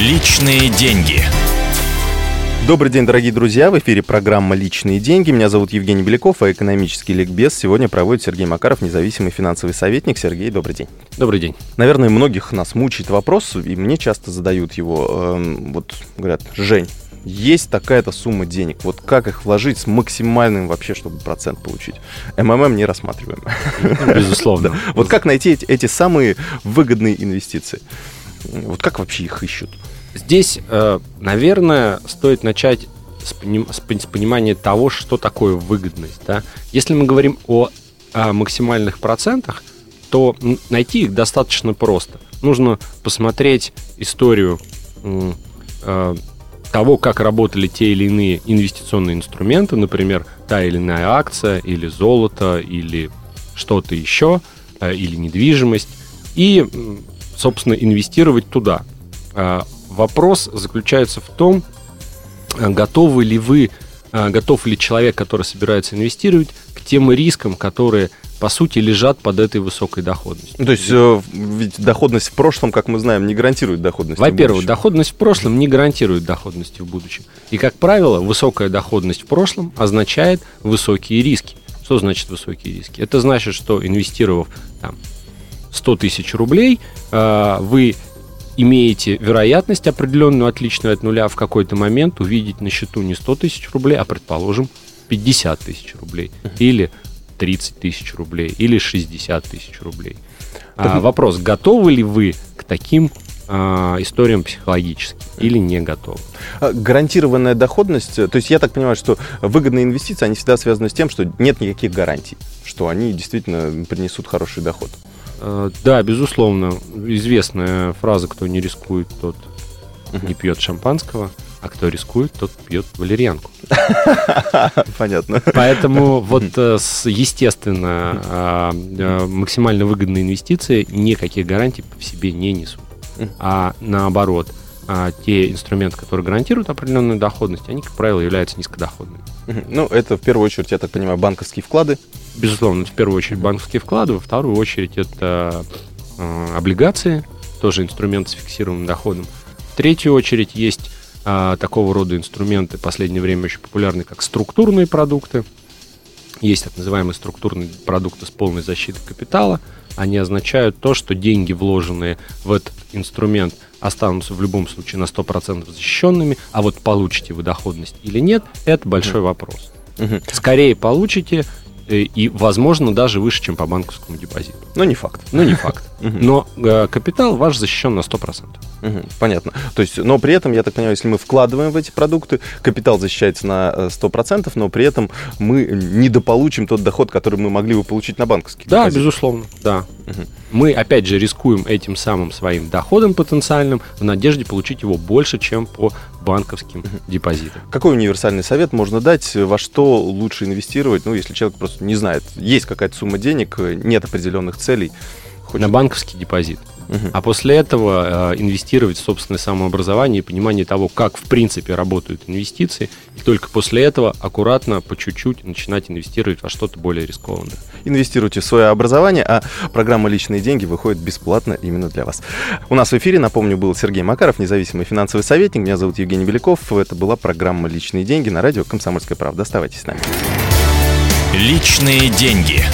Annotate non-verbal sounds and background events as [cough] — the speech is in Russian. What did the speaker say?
Личные деньги. Добрый день, дорогие друзья. В эфире программа «Личные деньги». Меня зовут Евгений Беляков, а экономический ликбез сегодня проводит Сергей Макаров, независимый финансовый советник. Сергей, добрый день. Добрый день. Наверное, многих нас мучает вопрос, и мне часто задают его. Эм, вот говорят, Жень, есть такая-то сумма денег. Вот как их вложить с максимальным вообще, чтобы процент получить? МММ не рассматриваем. Безусловно. [laughs] Вот как найти эти самые выгодные инвестиции? Вот как вообще их ищут? Здесь, э, наверное, стоит начать с, понимания того, что такое выгодность. Да? Если мы говорим о, максимальных процентах, то найти их достаточно просто. Нужно посмотреть историю э, того, как работали те или иные инвестиционные инструменты, например, та или иная акция, или золото, или что-то еще, э, или недвижимость, и, собственно, инвестировать туда. Вопрос заключается в том, э, готовы ли вы, э, готов ли человек, который собирается инвестировать, к тем рискам, которые по сути, лежат под этой высокой доходностью. Ну, то есть, э, ведь доходность в прошлом, как мы знаем, не гарантирует доходность Во-первых, доходность в прошлом не гарантирует доходности в будущем. И, как правило, высокая доходность в прошлом означает высокие риски. Что значит высокие риски? Это значит, что инвестировав там, 100 тысяч рублей, вы имеете вероятность определенную, отличную от нуля, в какой-то момент увидеть на счету не 100 тысяч рублей, а, предположим, 50 тысяч рублей. Или 30 тысяч рублей, или 60 тысяч рублей. А, вопрос, готовы ли вы к таким а, историям психологически или не готовы? А, гарантированная доходность, то есть я так понимаю, что выгодные инвестиции, они всегда связаны с тем, что нет никаких гарантий, что они действительно принесут хороший доход. Э, да, безусловно. Известная фраза «кто не рискует, тот не пьет шампанского» а кто рискует, тот пьет валерьянку. [laughs] Понятно. Поэтому вот, э, естественно, а, э, максимально выгодные инвестиции никаких гарантий в себе не несут. А наоборот, а, те инструменты, которые гарантируют определенную доходность, они, как правило, являются низкодоходными. Ну, это в первую очередь, я так понимаю, банковские вклады. Безусловно, в первую очередь банковские вклады, во вторую очередь это э, облигации, тоже инструмент с фиксированным доходом. В третью очередь есть э, такого рода инструменты, в последнее время очень популярны, как структурные продукты. Есть так называемые структурные продукты с полной защитой капитала. Они означают то, что деньги, вложенные в этот инструмент, останутся в любом случае на 100% защищенными, а вот получите вы доходность или нет, это большой вопрос. Скорее получите, и, возможно, даже выше, чем по банковскому депозиту. Но не факт. Но не факт. [laughs] Но э, капитал ваш защищен на 100%. Понятно. То есть, но при этом, я так понимаю, если мы вкладываем в эти продукты, капитал защищается на 100%, э, но при этом мы недополучим тот доход, который мы могли бы получить на банковский Да, депозит. безусловно, да. Угу. Мы, опять же, рискуем этим самым своим доходом потенциальным в надежде получить его больше, чем по банковским депозитам. Какой универсальный совет можно дать, во что лучше инвестировать, ну, если человек просто не знает, есть какая-то сумма денег, нет определенных целей? Хочет... На банковский депозит. А после этого э, инвестировать в собственное самообразование и понимание того, как в принципе работают инвестиции. И только после этого аккуратно, по чуть-чуть начинать инвестировать во что-то более рискованное. Инвестируйте в свое образование, а программа «Личные деньги» выходит бесплатно именно для вас. У нас в эфире, напомню, был Сергей Макаров, независимый финансовый советник. Меня зовут Евгений Беляков. Это была программа «Личные деньги» на радио «Комсомольская правда». Оставайтесь с нами. Личные деньги.